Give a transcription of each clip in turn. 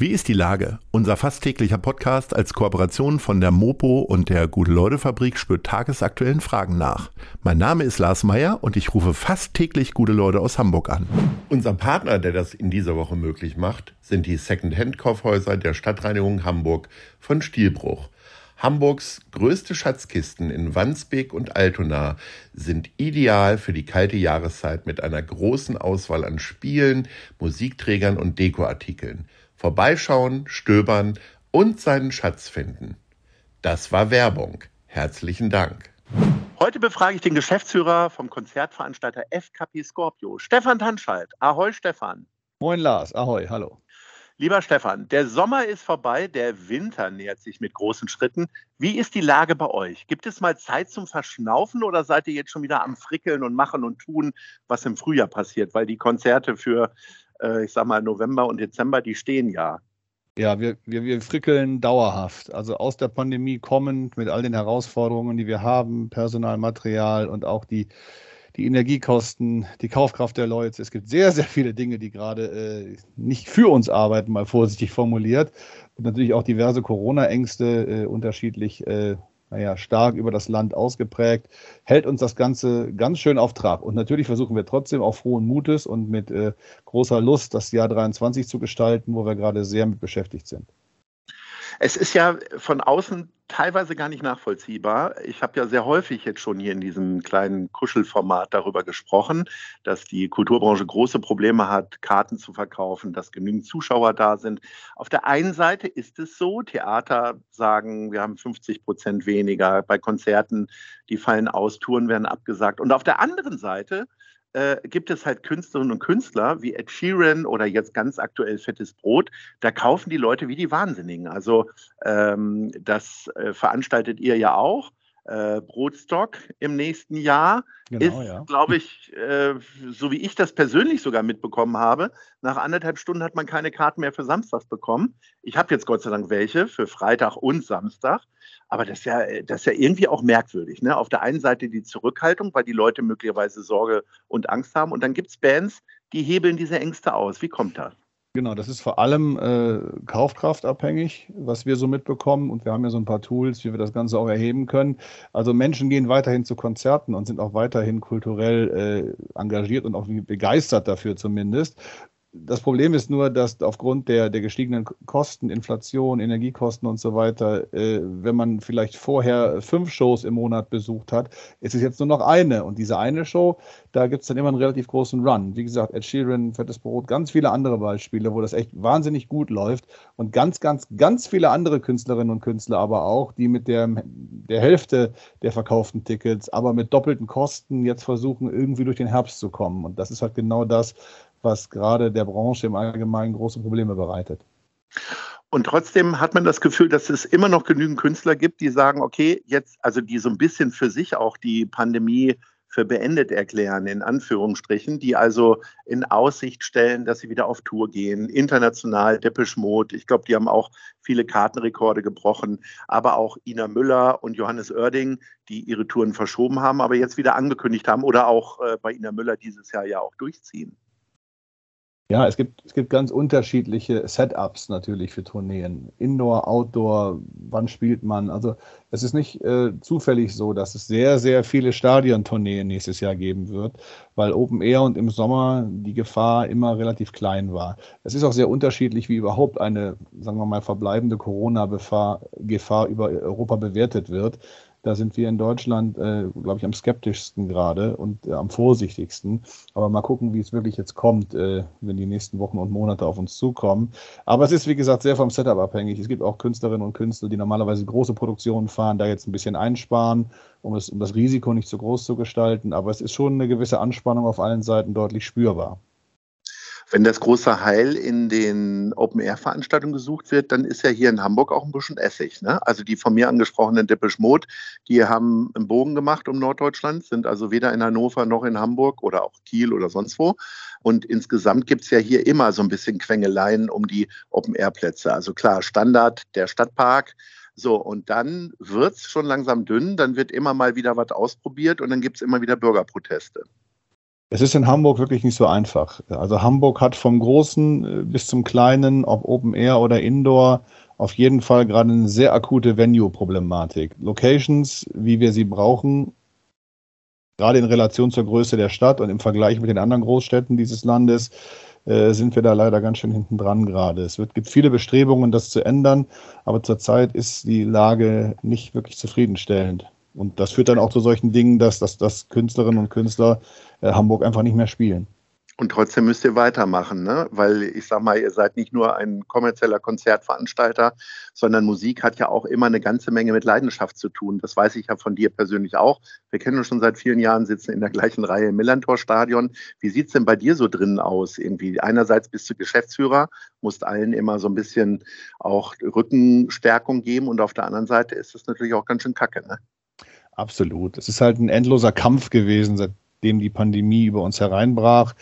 Wie ist die Lage? Unser fast täglicher Podcast als Kooperation von der Mopo und der Gute-Leute-Fabrik spürt tagesaktuellen Fragen nach. Mein Name ist Lars Meyer und ich rufe fast täglich gute Leute aus Hamburg an. Unser Partner, der das in dieser Woche möglich macht, sind die Second-Hand-Kaufhäuser der Stadtreinigung Hamburg von Stielbruch. Hamburgs größte Schatzkisten in Wandsbek und Altona sind ideal für die kalte Jahreszeit mit einer großen Auswahl an Spielen, Musikträgern und Dekoartikeln vorbeischauen, stöbern und seinen Schatz finden. Das war Werbung. Herzlichen Dank. Heute befrage ich den Geschäftsführer vom Konzertveranstalter FKP Scorpio, Stefan Tanschalt. Ahoi, Stefan. Moin, Lars. Ahoi, hallo. Lieber Stefan, der Sommer ist vorbei, der Winter nähert sich mit großen Schritten. Wie ist die Lage bei euch? Gibt es mal Zeit zum Verschnaufen oder seid ihr jetzt schon wieder am Frickeln und Machen und Tun, was im Frühjahr passiert? Weil die Konzerte für äh, ich sag mal, November und Dezember, die stehen ja. Ja, wir, wir, wir frickeln dauerhaft. Also aus der Pandemie kommend mit all den Herausforderungen, die wir haben, Personal, Material und auch die, die Energiekosten, die Kaufkraft der Leute. Es gibt sehr, sehr viele Dinge, die gerade äh, nicht für uns arbeiten, mal vorsichtig formuliert. Und natürlich auch diverse Corona-Ängste äh, unterschiedlich äh, naja, stark über das Land ausgeprägt, hält uns das Ganze ganz schön auf Trab. Und natürlich versuchen wir trotzdem auch frohen Mutes und mit äh, großer Lust das Jahr 23 zu gestalten, wo wir gerade sehr mit beschäftigt sind. Es ist ja von außen teilweise gar nicht nachvollziehbar. Ich habe ja sehr häufig jetzt schon hier in diesem kleinen Kuschelformat darüber gesprochen, dass die Kulturbranche große Probleme hat, Karten zu verkaufen, dass genügend Zuschauer da sind. Auf der einen Seite ist es so, Theater sagen, wir haben 50 Prozent weniger, bei Konzerten, die fallen aus, Touren werden abgesagt. Und auf der anderen Seite äh, gibt es halt Künstlerinnen und Künstler wie Ed Sheeran oder jetzt ganz aktuell Fettes Brot. Da kaufen die Leute wie die Wahnsinnigen. Also ähm, das äh, veranstaltet ihr ja auch äh, Brotstock im nächsten Jahr. Genau, ist, ja. glaube ich, äh, so wie ich das persönlich sogar mitbekommen habe, nach anderthalb Stunden hat man keine Karten mehr für Samstags bekommen. Ich habe jetzt Gott sei Dank welche für Freitag und Samstag. Aber das ist ja, das ist ja irgendwie auch merkwürdig. Ne? Auf der einen Seite die Zurückhaltung, weil die Leute möglicherweise Sorge und Angst haben. Und dann gibt es Bands, die hebeln diese Ängste aus. Wie kommt das? Genau, das ist vor allem äh, kaufkraftabhängig, was wir so mitbekommen. Und wir haben ja so ein paar Tools, wie wir das Ganze auch erheben können. Also Menschen gehen weiterhin zu Konzerten und sind auch weiterhin kulturell äh, engagiert und auch begeistert dafür zumindest das Problem ist nur, dass aufgrund der, der gestiegenen Kosten, Inflation, Energiekosten und so weiter, äh, wenn man vielleicht vorher fünf Shows im Monat besucht hat, ist es jetzt nur noch eine. Und diese eine Show, da gibt es dann immer einen relativ großen Run. Wie gesagt, Ed Sheeran, Fettes Brot, ganz viele andere Beispiele, wo das echt wahnsinnig gut läuft. Und ganz, ganz, ganz viele andere Künstlerinnen und Künstler aber auch, die mit der, der Hälfte der verkauften Tickets, aber mit doppelten Kosten jetzt versuchen, irgendwie durch den Herbst zu kommen. Und das ist halt genau das, was gerade der Branche im Allgemeinen große Probleme bereitet. Und trotzdem hat man das Gefühl, dass es immer noch genügend Künstler gibt, die sagen, okay, jetzt, also die so ein bisschen für sich auch die Pandemie für beendet erklären, in Anführungsstrichen, die also in Aussicht stellen, dass sie wieder auf Tour gehen, international, Depeche Mode, ich glaube, die haben auch viele Kartenrekorde gebrochen, aber auch Ina Müller und Johannes Oerding, die ihre Touren verschoben haben, aber jetzt wieder angekündigt haben oder auch äh, bei Ina Müller dieses Jahr ja auch durchziehen. Ja, es gibt, es gibt ganz unterschiedliche Setups natürlich für Tourneen. Indoor, Outdoor, wann spielt man? Also es ist nicht äh, zufällig so, dass es sehr, sehr viele Stadiontourneen nächstes Jahr geben wird, weil Open Air und im Sommer die Gefahr immer relativ klein war. Es ist auch sehr unterschiedlich, wie überhaupt eine, sagen wir mal, verbleibende Corona-Gefahr über Europa bewertet wird. Da sind wir in Deutschland, äh, glaube ich, am skeptischsten gerade und äh, am vorsichtigsten. Aber mal gucken, wie es wirklich jetzt kommt, äh, wenn die nächsten Wochen und Monate auf uns zukommen. Aber es ist, wie gesagt, sehr vom Setup abhängig. Es gibt auch Künstlerinnen und Künstler, die normalerweise große Produktionen fahren, da jetzt ein bisschen einsparen, um, es, um das Risiko nicht zu groß zu gestalten. Aber es ist schon eine gewisse Anspannung auf allen Seiten deutlich spürbar. Wenn das große Heil in den Open-Air-Veranstaltungen gesucht wird, dann ist ja hier in Hamburg auch ein bisschen Essig. Ne? Also die von mir angesprochenen Depeche die haben einen Bogen gemacht um Norddeutschland, sind also weder in Hannover noch in Hamburg oder auch Kiel oder sonst wo. Und insgesamt gibt es ja hier immer so ein bisschen Quengeleien um die Open-Air-Plätze. Also klar, Standard der Stadtpark, so, und dann wird es schon langsam dünn, dann wird immer mal wieder was ausprobiert und dann gibt es immer wieder Bürgerproteste. Es ist in Hamburg wirklich nicht so einfach. Also Hamburg hat vom Großen äh, bis zum Kleinen, ob Open Air oder Indoor, auf jeden Fall gerade eine sehr akute Venue-Problematik. Locations, wie wir sie brauchen, gerade in Relation zur Größe der Stadt und im Vergleich mit den anderen Großstädten dieses Landes, äh, sind wir da leider ganz schön hinten dran gerade. Es wird, gibt viele Bestrebungen, das zu ändern, aber zurzeit ist die Lage nicht wirklich zufriedenstellend. Und das führt dann auch zu solchen Dingen, dass, dass, dass Künstlerinnen und Künstler äh, Hamburg einfach nicht mehr spielen. Und trotzdem müsst ihr weitermachen, ne? weil ich sag mal, ihr seid nicht nur ein kommerzieller Konzertveranstalter, sondern Musik hat ja auch immer eine ganze Menge mit Leidenschaft zu tun. Das weiß ich ja von dir persönlich auch. Wir kennen uns schon seit vielen Jahren, sitzen in der gleichen Reihe im Millantor-Stadion. Wie sieht es denn bei dir so drinnen aus? Irgendwie einerseits bist du Geschäftsführer, musst allen immer so ein bisschen auch Rückenstärkung geben und auf der anderen Seite ist es natürlich auch ganz schön kacke. Ne? Absolut. Es ist halt ein endloser Kampf gewesen, seit dem die Pandemie über uns hereinbrach,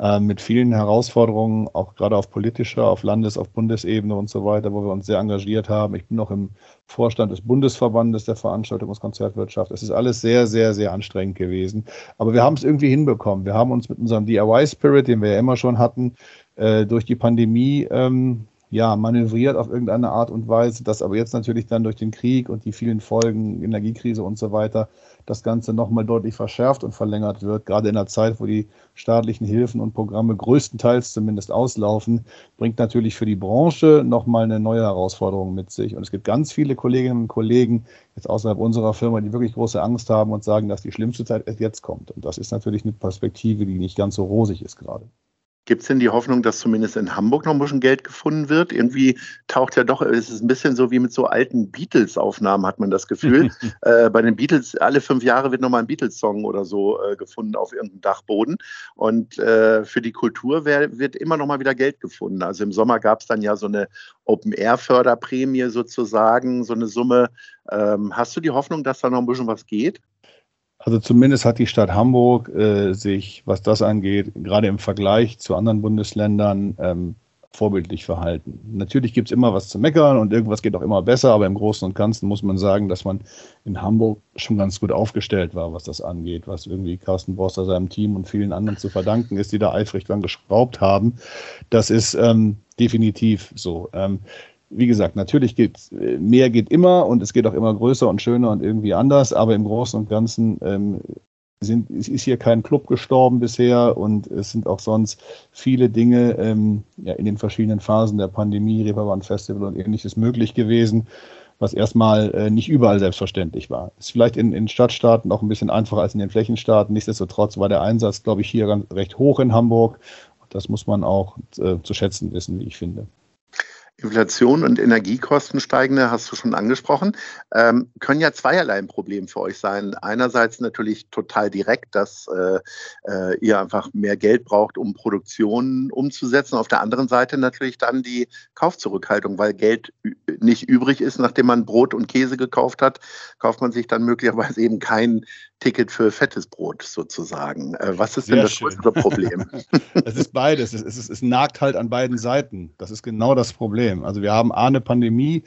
äh, mit vielen Herausforderungen, auch gerade auf politischer, auf Landes-, auf Bundesebene und so weiter, wo wir uns sehr engagiert haben. Ich bin noch im Vorstand des Bundesverbandes der Veranstaltungs- und Konzertwirtschaft. Es ist alles sehr, sehr, sehr anstrengend gewesen. Aber wir haben es irgendwie hinbekommen. Wir haben uns mit unserem DIY-Spirit, den wir ja immer schon hatten, äh, durch die Pandemie ähm, ja, manövriert auf irgendeine Art und Weise, dass aber jetzt natürlich dann durch den Krieg und die vielen Folgen, Energiekrise und so weiter, das Ganze nochmal deutlich verschärft und verlängert wird. Gerade in der Zeit, wo die staatlichen Hilfen und Programme größtenteils zumindest auslaufen, bringt natürlich für die Branche nochmal eine neue Herausforderung mit sich. Und es gibt ganz viele Kolleginnen und Kollegen, jetzt außerhalb unserer Firma, die wirklich große Angst haben und sagen, dass die schlimmste Zeit jetzt kommt. Und das ist natürlich eine Perspektive, die nicht ganz so rosig ist gerade. Gibt es denn die Hoffnung, dass zumindest in Hamburg noch ein bisschen Geld gefunden wird? Irgendwie taucht ja doch, es ist ein bisschen so wie mit so alten Beatles-Aufnahmen, hat man das Gefühl. äh, bei den Beatles, alle fünf Jahre wird nochmal ein Beatles-Song oder so äh, gefunden auf irgendeinem Dachboden. Und äh, für die Kultur wär, wird immer noch mal wieder Geld gefunden. Also im Sommer gab es dann ja so eine Open-Air-Förderprämie sozusagen, so eine Summe. Ähm, hast du die Hoffnung, dass da noch ein bisschen was geht? Also zumindest hat die Stadt Hamburg äh, sich, was das angeht, gerade im Vergleich zu anderen Bundesländern ähm, vorbildlich verhalten. Natürlich gibt es immer was zu meckern und irgendwas geht auch immer besser, aber im Großen und Ganzen muss man sagen, dass man in Hamburg schon ganz gut aufgestellt war, was das angeht, was irgendwie Carsten Borster seinem Team und vielen anderen zu verdanken ist, die da eifrig dran geschraubt haben. Das ist ähm, definitiv so. Ähm, wie gesagt, natürlich geht äh, mehr geht immer und es geht auch immer größer und schöner und irgendwie anders, aber im Großen und Ganzen ähm, sind, ist hier kein Club gestorben bisher und es sind auch sonst viele Dinge ähm, ja, in den verschiedenen Phasen der Pandemie, Reeperbahn Festival und ähnliches möglich gewesen, was erstmal äh, nicht überall selbstverständlich war. Ist vielleicht in, in Stadtstaaten auch ein bisschen einfacher als in den Flächenstaaten. Nichtsdestotrotz war der Einsatz, glaube ich, hier ganz, recht hoch in Hamburg. Das muss man auch äh, zu schätzen wissen, wie ich finde. Inflation und Energiekosten steigende, hast du schon angesprochen, ähm, können ja zweierlei ein Problem für euch sein. Einerseits natürlich total direkt, dass äh, äh, ihr einfach mehr Geld braucht, um Produktion umzusetzen. Auf der anderen Seite natürlich dann die Kaufzurückhaltung, weil Geld nicht übrig ist, nachdem man Brot und Käse gekauft hat, kauft man sich dann möglicherweise eben kein Ticket für fettes Brot sozusagen. Äh, was ist Sehr denn das schön. größere Problem? es ist beides. Es, ist, es nagt halt an beiden Seiten. Das ist genau das Problem. Also wir haben A, eine Pandemie,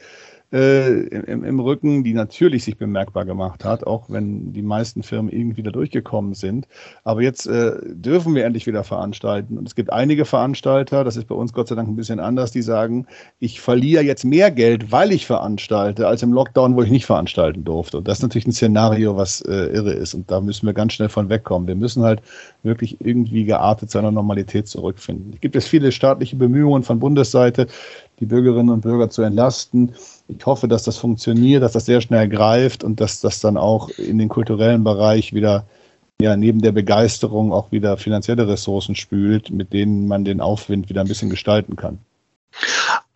äh, im, im, Rücken, die natürlich sich bemerkbar gemacht hat, auch wenn die meisten Firmen irgendwie da durchgekommen sind. Aber jetzt äh, dürfen wir endlich wieder veranstalten. Und es gibt einige Veranstalter, das ist bei uns Gott sei Dank ein bisschen anders, die sagen, ich verliere jetzt mehr Geld, weil ich veranstalte, als im Lockdown, wo ich nicht veranstalten durfte. Und das ist natürlich ein Szenario, was äh, irre ist. Und da müssen wir ganz schnell von wegkommen. Wir müssen halt wirklich irgendwie geartet zu einer Normalität zurückfinden. Es gibt jetzt viele staatliche Bemühungen von Bundesseite, die Bürgerinnen und Bürger zu entlasten. Ich hoffe, dass das funktioniert, dass das sehr schnell greift und dass das dann auch in den kulturellen Bereich wieder ja, neben der Begeisterung auch wieder finanzielle Ressourcen spült, mit denen man den Aufwind wieder ein bisschen gestalten kann.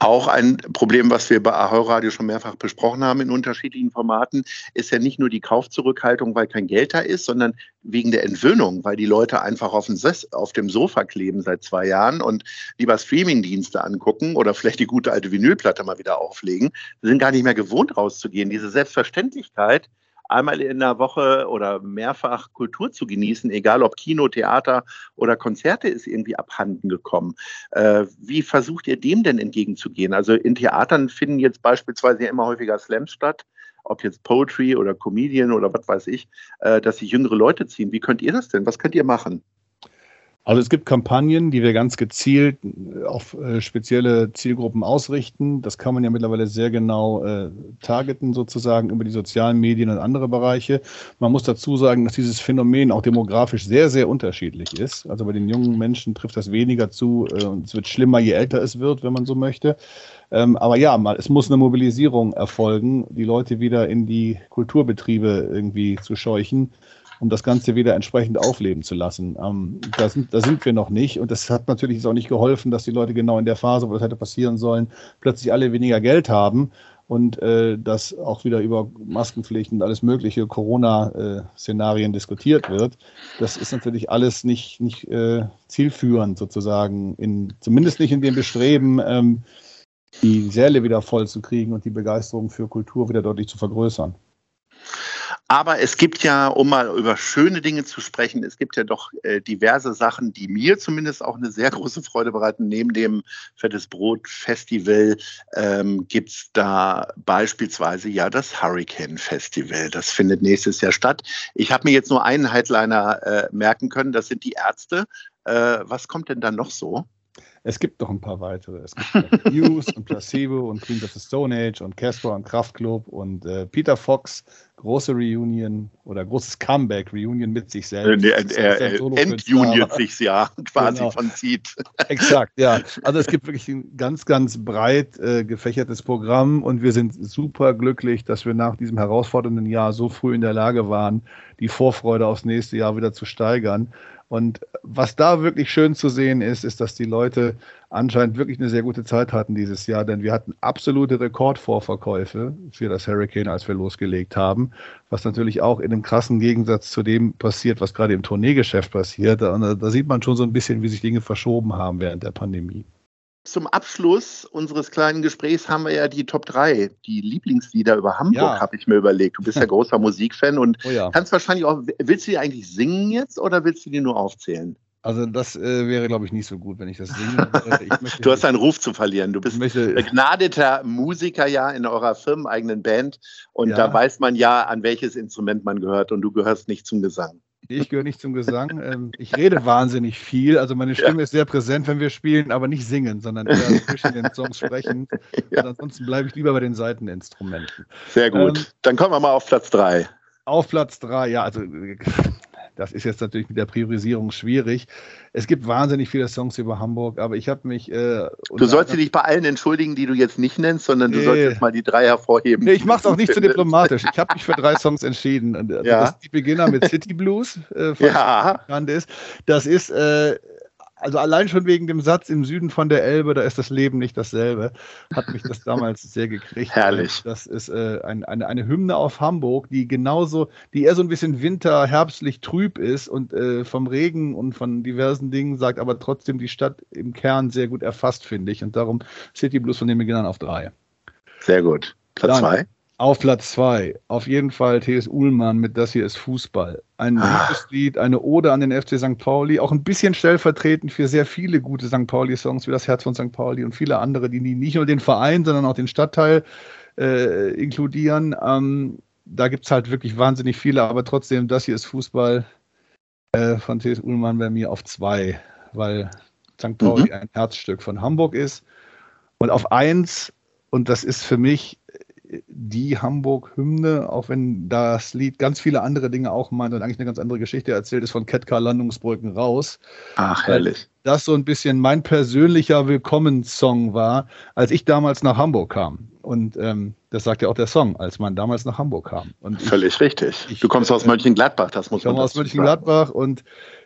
Auch ein Problem, was wir bei Ahoi Radio schon mehrfach besprochen haben in unterschiedlichen Formaten, ist ja nicht nur die Kaufzurückhaltung, weil kein Geld da ist, sondern wegen der Entwöhnung, weil die Leute einfach auf dem, auf dem Sofa kleben seit zwei Jahren und lieber Streamingdienste angucken oder vielleicht die gute alte Vinylplatte mal wieder auflegen. Sie sind gar nicht mehr gewohnt rauszugehen. Diese Selbstverständlichkeit, einmal in der Woche oder mehrfach Kultur zu genießen, egal ob Kino, Theater oder Konzerte, ist irgendwie abhanden gekommen. Äh, wie versucht ihr dem denn entgegenzugehen? Also in Theatern finden jetzt beispielsweise immer häufiger Slams statt ob jetzt Poetry oder Comedian oder was weiß ich, äh, dass sich jüngere Leute ziehen. Wie könnt ihr das denn? Was könnt ihr machen? Also es gibt Kampagnen, die wir ganz gezielt äh, auf äh, spezielle Zielgruppen ausrichten. Das kann man ja mittlerweile sehr genau äh, targeten sozusagen über die sozialen Medien und andere Bereiche. Man muss dazu sagen, dass dieses Phänomen auch demografisch sehr, sehr unterschiedlich ist. Also bei den jungen Menschen trifft das weniger zu äh, und es wird schlimmer, je älter es wird, wenn man so möchte. Ähm, aber ja, mal, es muss eine Mobilisierung erfolgen, die Leute wieder in die Kulturbetriebe irgendwie zu scheuchen um das Ganze wieder entsprechend aufleben zu lassen. Ähm, da, sind, da sind wir noch nicht. Und das hat natürlich auch nicht geholfen, dass die Leute genau in der Phase, wo das hätte passieren sollen, plötzlich alle weniger Geld haben und äh, dass auch wieder über Maskenpflichten und alles mögliche Corona-Szenarien diskutiert wird. Das ist natürlich alles nicht, nicht äh, zielführend sozusagen, in, zumindest nicht in dem Bestreben, ähm, die Säle wieder voll zu kriegen und die Begeisterung für Kultur wieder deutlich zu vergrößern. Aber es gibt ja, um mal über schöne Dinge zu sprechen, es gibt ja doch äh, diverse Sachen, die mir zumindest auch eine sehr große Freude bereiten. Neben dem Fettes Brot Festival ähm, gibt es da beispielsweise ja das Hurricane Festival. Das findet nächstes Jahr statt. Ich habe mir jetzt nur einen Headliner äh, merken können, das sind die Ärzte. Äh, was kommt denn da noch so? Es gibt noch ein paar weitere. Es gibt News und Placebo und Queens of the Stone Age und Casper und Kraftklub und äh, Peter Fox, große Reunion oder großes Comeback, Reunion mit sich selbst. Er, er entuniert sich ja quasi genau. von Seed. Exakt, ja. Also es gibt wirklich ein ganz, ganz breit äh, gefächertes Programm und wir sind super glücklich, dass wir nach diesem herausfordernden Jahr so früh in der Lage waren, die Vorfreude aufs nächste Jahr wieder zu steigern. Und was da wirklich schön zu sehen ist, ist, dass die Leute anscheinend wirklich eine sehr gute Zeit hatten dieses Jahr, denn wir hatten absolute Rekordvorverkäufe für das Hurricane, als wir losgelegt haben, was natürlich auch in einem krassen Gegensatz zu dem passiert, was gerade im Tourneegeschäft passiert. Und da sieht man schon so ein bisschen, wie sich Dinge verschoben haben während der Pandemie. Zum Abschluss unseres kleinen Gesprächs haben wir ja die Top 3, die Lieblingslieder über Hamburg, ja. habe ich mir überlegt. Du bist ja großer Musikfan und oh ja. kannst wahrscheinlich auch, willst du die eigentlich singen jetzt oder willst du die nur aufzählen? Also das äh, wäre, glaube ich, nicht so gut, wenn ich das singe. Ich du hast deinen Ruf zu verlieren. Du bist möchte, begnadeter Musiker ja in eurer firmeneigenen Band und ja. da weiß man ja, an welches Instrument man gehört und du gehörst nicht zum Gesang. Ich gehöre nicht zum Gesang. Ähm, ich rede wahnsinnig viel. Also meine Stimme ja. ist sehr präsent, wenn wir spielen, aber nicht singen, sondern eher zwischen den Songs sprechen. Ja. ansonsten bleibe ich lieber bei den Seiteninstrumenten. Sehr gut. Ähm, Dann kommen wir mal auf Platz drei. Auf Platz drei, ja, also das ist jetzt natürlich mit der Priorisierung schwierig. Es gibt wahnsinnig viele Songs über Hamburg, aber ich habe mich. Äh, du sollst dich bei allen entschuldigen, die du jetzt nicht nennst, sondern nee. du sollst jetzt mal die drei hervorheben. Nee, ich mache es auch nicht zu diplomatisch. Ich habe mich für drei Songs entschieden. Also ja. Das ist die Beginner mit City Blues, äh, ja. ist. Das ist äh, also allein schon wegen dem Satz im Süden von der Elbe, da ist das Leben nicht dasselbe, hat mich das damals sehr gekriegt. Herrlich. Das ist äh, ein, eine, eine Hymne auf Hamburg, die genauso, die eher so ein bisschen winter, herbstlich trüb ist und äh, vom Regen und von diversen Dingen sagt, aber trotzdem die Stadt im Kern sehr gut erfasst, finde ich. Und darum City Blues von den Beginnern auf drei. Sehr gut. Platz Dann, zwei. Auf Platz zwei, auf jeden Fall T.S. Uhlmann mit Das hier ist Fußball. Ein ah. Lied, eine Ode an den FC St. Pauli, auch ein bisschen stellvertretend für sehr viele gute St. Pauli-Songs wie das Herz von St. Pauli und viele andere, die nicht nur den Verein, sondern auch den Stadtteil äh, inkludieren. Ähm, da gibt es halt wirklich wahnsinnig viele, aber trotzdem, Das hier ist Fußball äh, von T.S. Uhlmann bei mir auf zwei, weil St. Pauli mhm. ein Herzstück von Hamburg ist. Und auf eins, und das ist für mich die Hamburg-Hymne, auch wenn das Lied ganz viele andere Dinge auch meint und eigentlich eine ganz andere Geschichte erzählt, ist von Ketka Landungsbrücken raus. Ach, herrlich. Das so ein bisschen mein persönlicher Willkommenssong war, als ich damals nach Hamburg kam. Und ähm, das sagt ja auch der Song, als man damals nach Hamburg kam. Und Völlig ich, richtig. Ich, du kommst aus Mönchengladbach, das muss man Ich komme aus Mönchengladbach und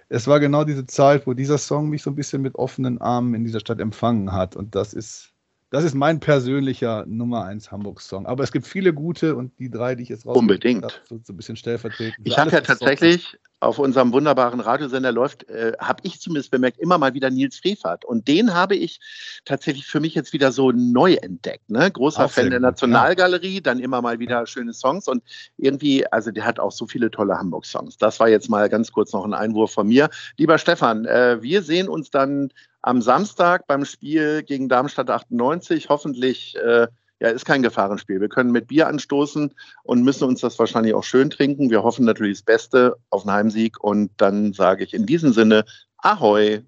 es war genau diese Zeit, wo dieser Song mich so ein bisschen mit offenen Armen in dieser Stadt empfangen hat. Und das ist Das ist mein persönlicher Nummer 1 Hamburg-Song. Aber es gibt viele gute und die drei, die ich jetzt raus Unbedingt. Habe, so, so ein bisschen stellvertretend. Ich habe ja tatsächlich auf unserem wunderbaren Radiosender läuft, äh, habe ich zumindest bemerkt, immer mal wieder Nils Frevert. Und den habe ich tatsächlich für mich jetzt wieder so neu entdeckt. Ne? Großer Fan der Nationalgalerie, ja. dann immer mal wieder schöne Songs. Und irgendwie, also der hat auch so viele tolle Hamburg-Songs. Das war jetzt mal ganz kurz noch ein Einwurf von mir. Lieber Stefan, äh, wir sehen uns dann am Samstag beim Spiel gegen Darmstadt 98. Hoffentlich äh, ja, ist kein Gefahrenspiel. Wir können mit Bier anstoßen und müssen uns das wahrscheinlich auch schön trinken. Wir hoffen natürlich das Beste auf einen Heimsieg und dann sage ich in diesem Sinne Ahoi.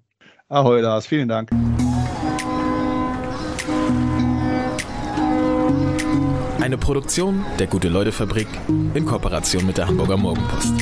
Ahoi, Lars. Vielen Dank. Eine Produktion der Gute-Leute-Fabrik in Kooperation mit der Hamburger Morgenpost.